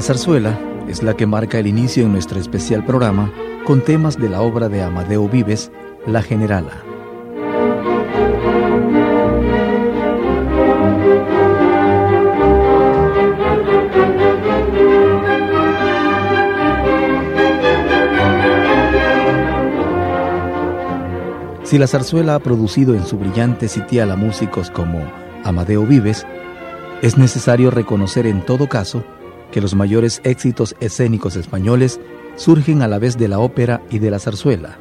La zarzuela es la que marca el inicio en nuestro especial programa con temas de la obra de Amadeo Vives, La Generala. Si la zarzuela ha producido en su brillante sitial a músicos como Amadeo Vives, es necesario reconocer en todo caso que los mayores éxitos escénicos españoles surgen a la vez de la ópera y de la zarzuela.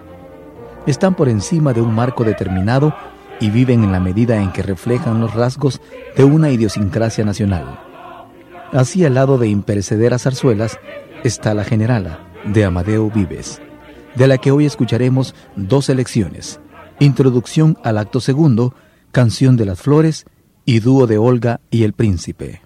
Están por encima de un marco determinado y viven en la medida en que reflejan los rasgos de una idiosincrasia nacional. Así al lado de imperecederas zarzuelas está la generala de Amadeo Vives, de la que hoy escucharemos dos selecciones, Introducción al acto segundo, Canción de las Flores y Dúo de Olga y el Príncipe.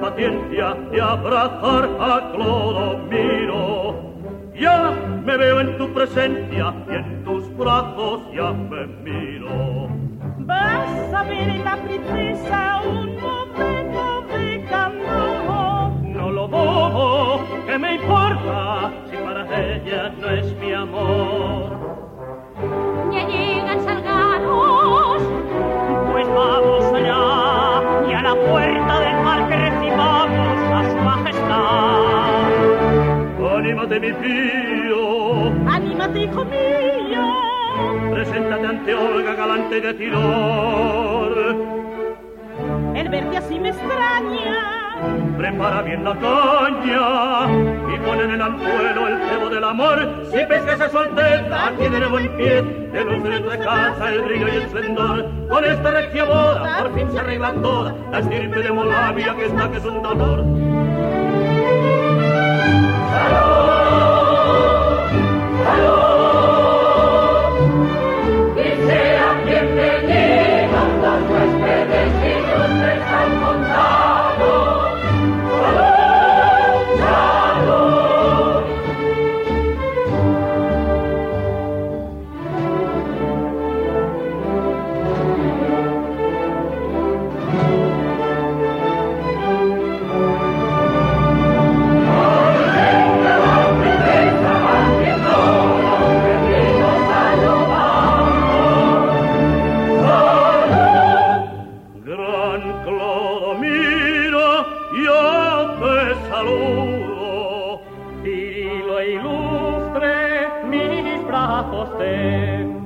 paciencia de abrazar a Clodomiro. Ya me veo en tu presencia y en tus brazos ya me miro. Vas a ver en la princesa un momento de candor. No lo bobo, que me importa si para ella no es mi amor. Ya llegan salgados, pues vamos allá y a la puerta del parque. De mi pío. Anímate, hijo mío. Preséntate ante Olga, galante de Tiror. El verte así me extraña. Prepara bien la caña y pon en el anzuelo el cebo del amor. Si pescas a su alteza, tiene el buen pie, de luz de tu casa el brillo y el esplendor. Con esta regia boda, por fin se arregla toda la estirpe de Molavia que está que es un dolor. Tendrá la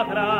atrás.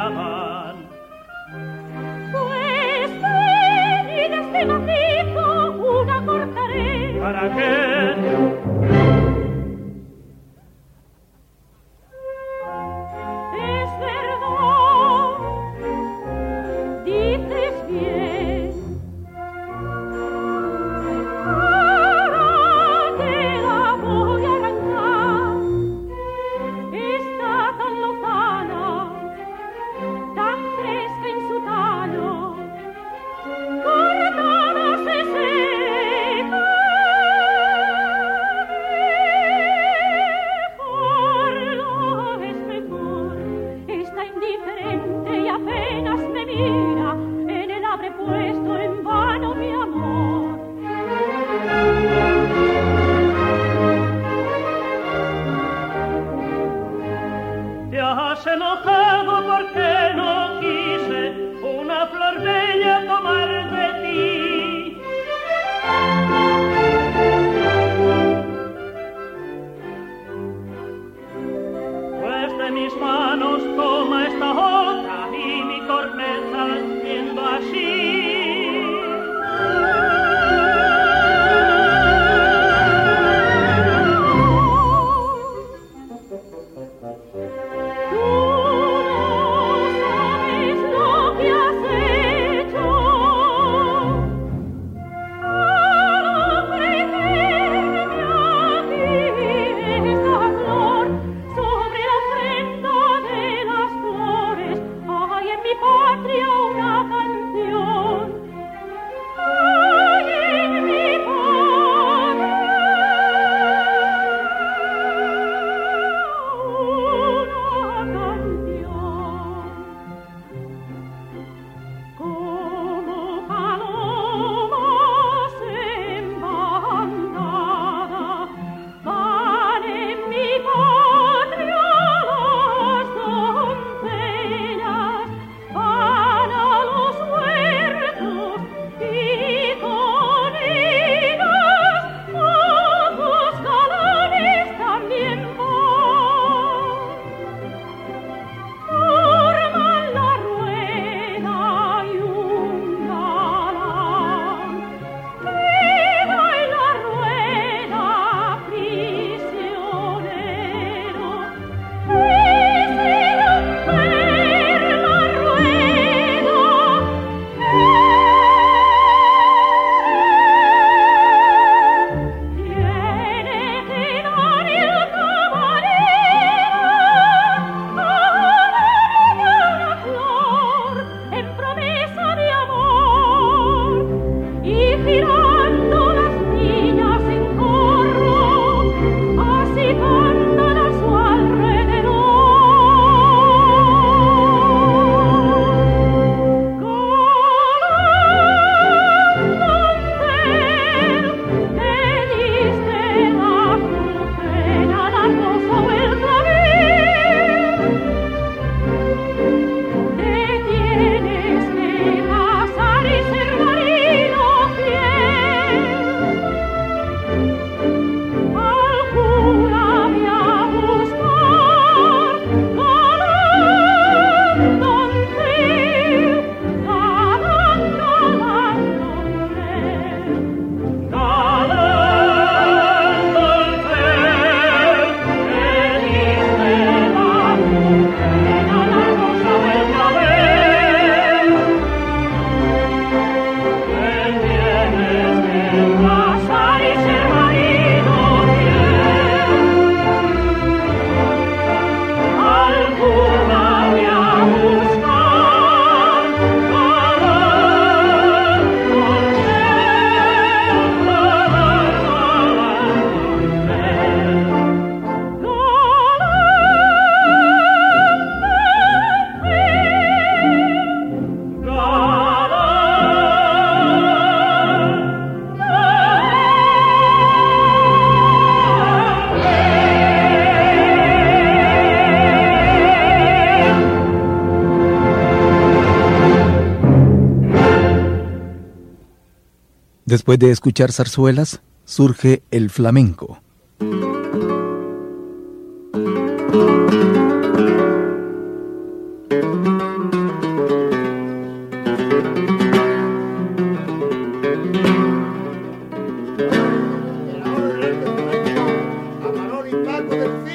Después de escuchar zarzuelas, surge el flamenco.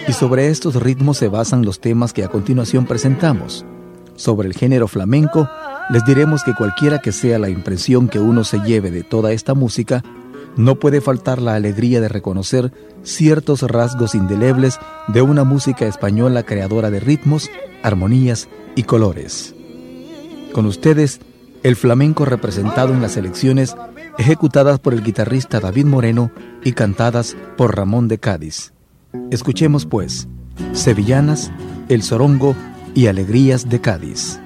Y sobre estos ritmos se basan los temas que a continuación presentamos. Sobre el género flamenco, les diremos que cualquiera que sea la impresión que uno se lleve de toda esta música, no puede faltar la alegría de reconocer ciertos rasgos indelebles de una música española creadora de ritmos, armonías y colores. Con ustedes, el flamenco representado en las elecciones ejecutadas por el guitarrista David Moreno y cantadas por Ramón de Cádiz. Escuchemos pues, Sevillanas, El Sorongo y Alegrías de Cádiz.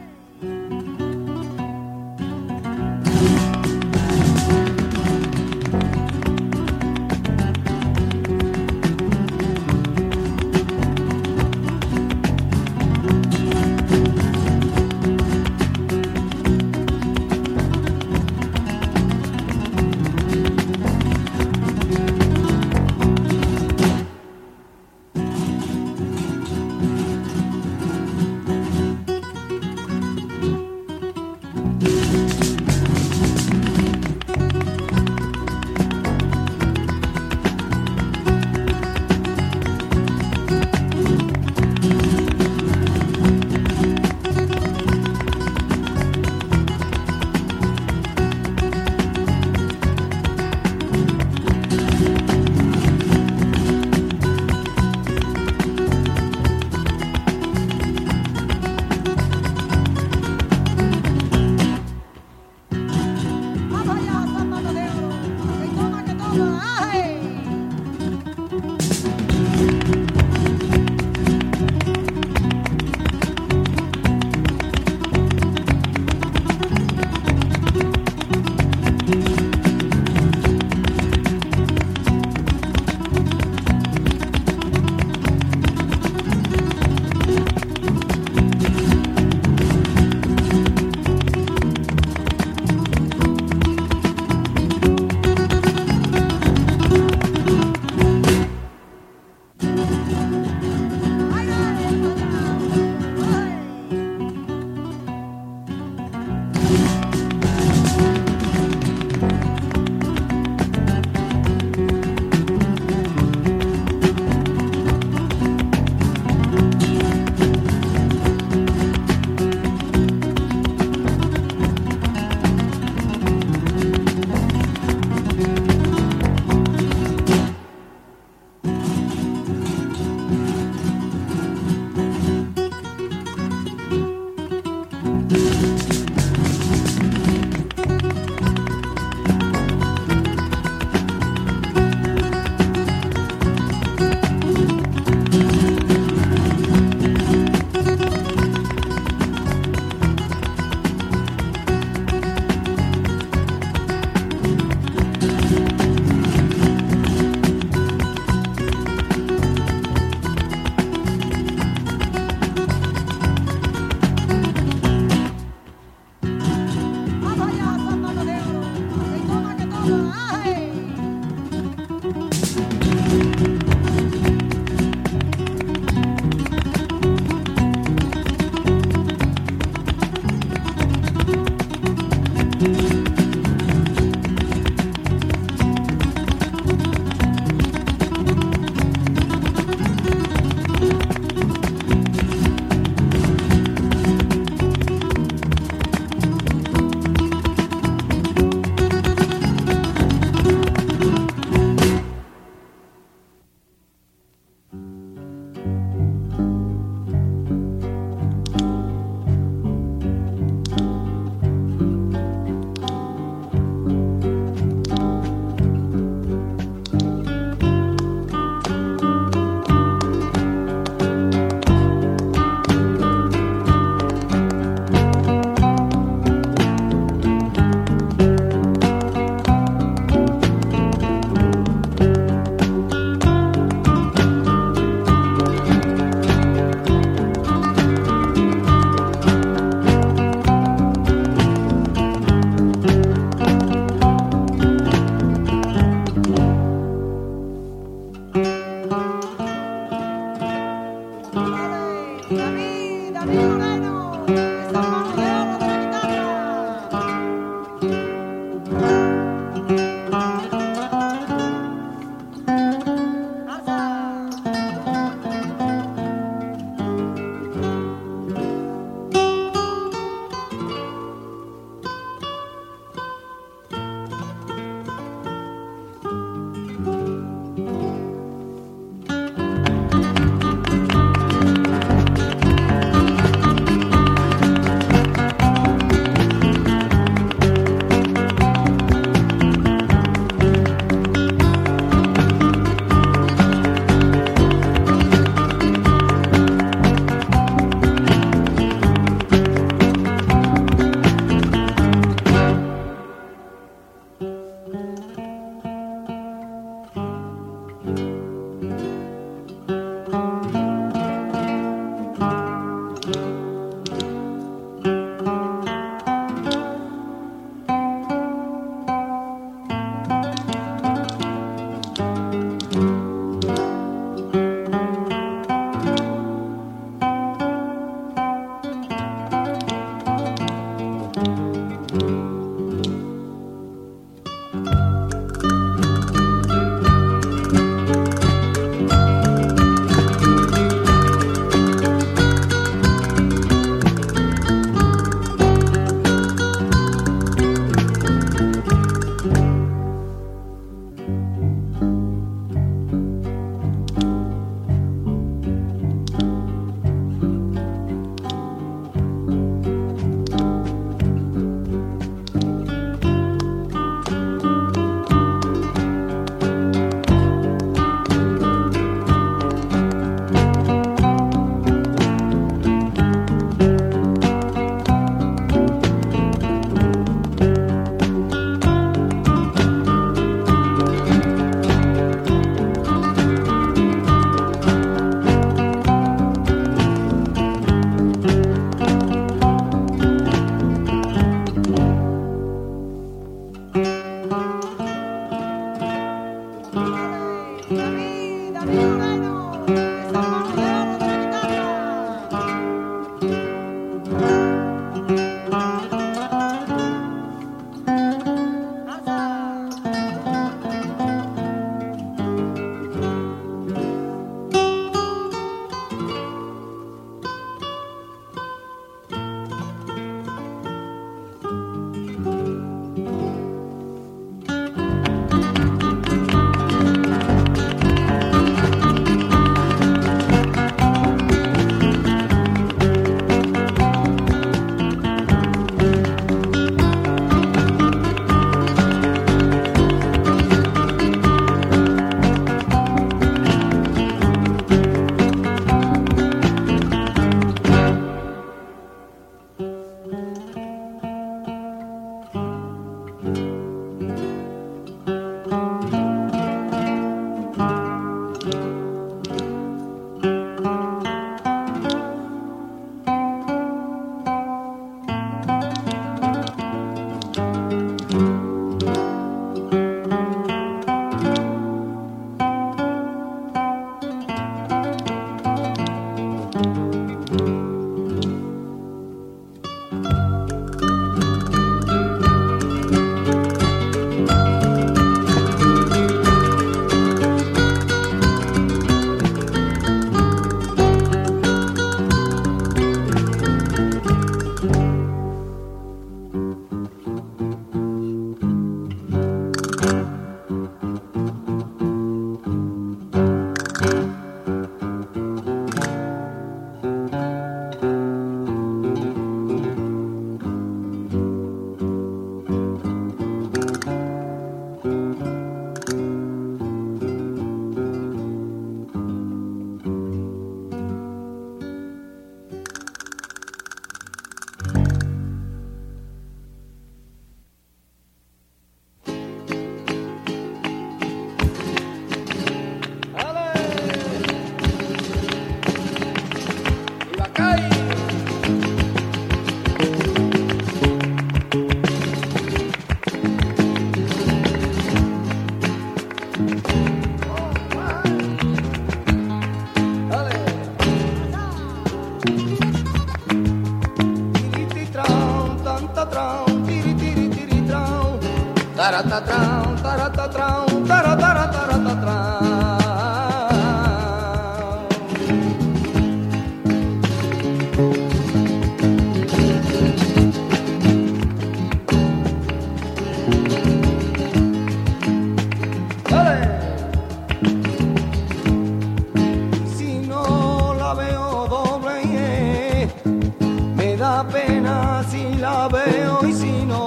la pena si la veo y si no,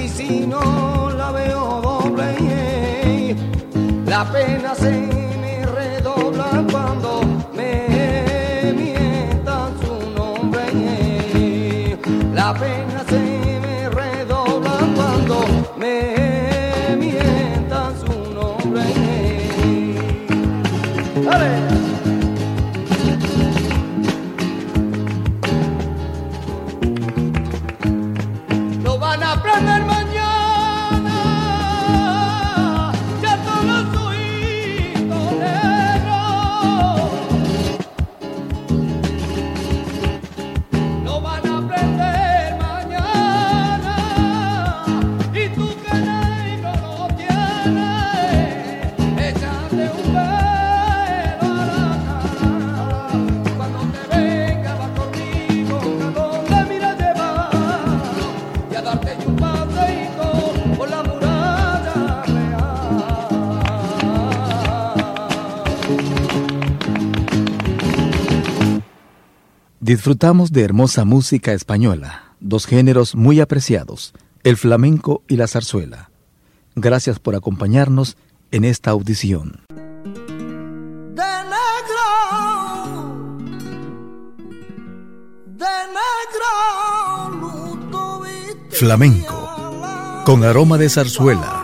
y si no la veo doble. La pena se Disfrutamos de hermosa música española, dos géneros muy apreciados, el flamenco y la zarzuela. Gracias por acompañarnos en esta audición. Flamenco, con aroma de zarzuela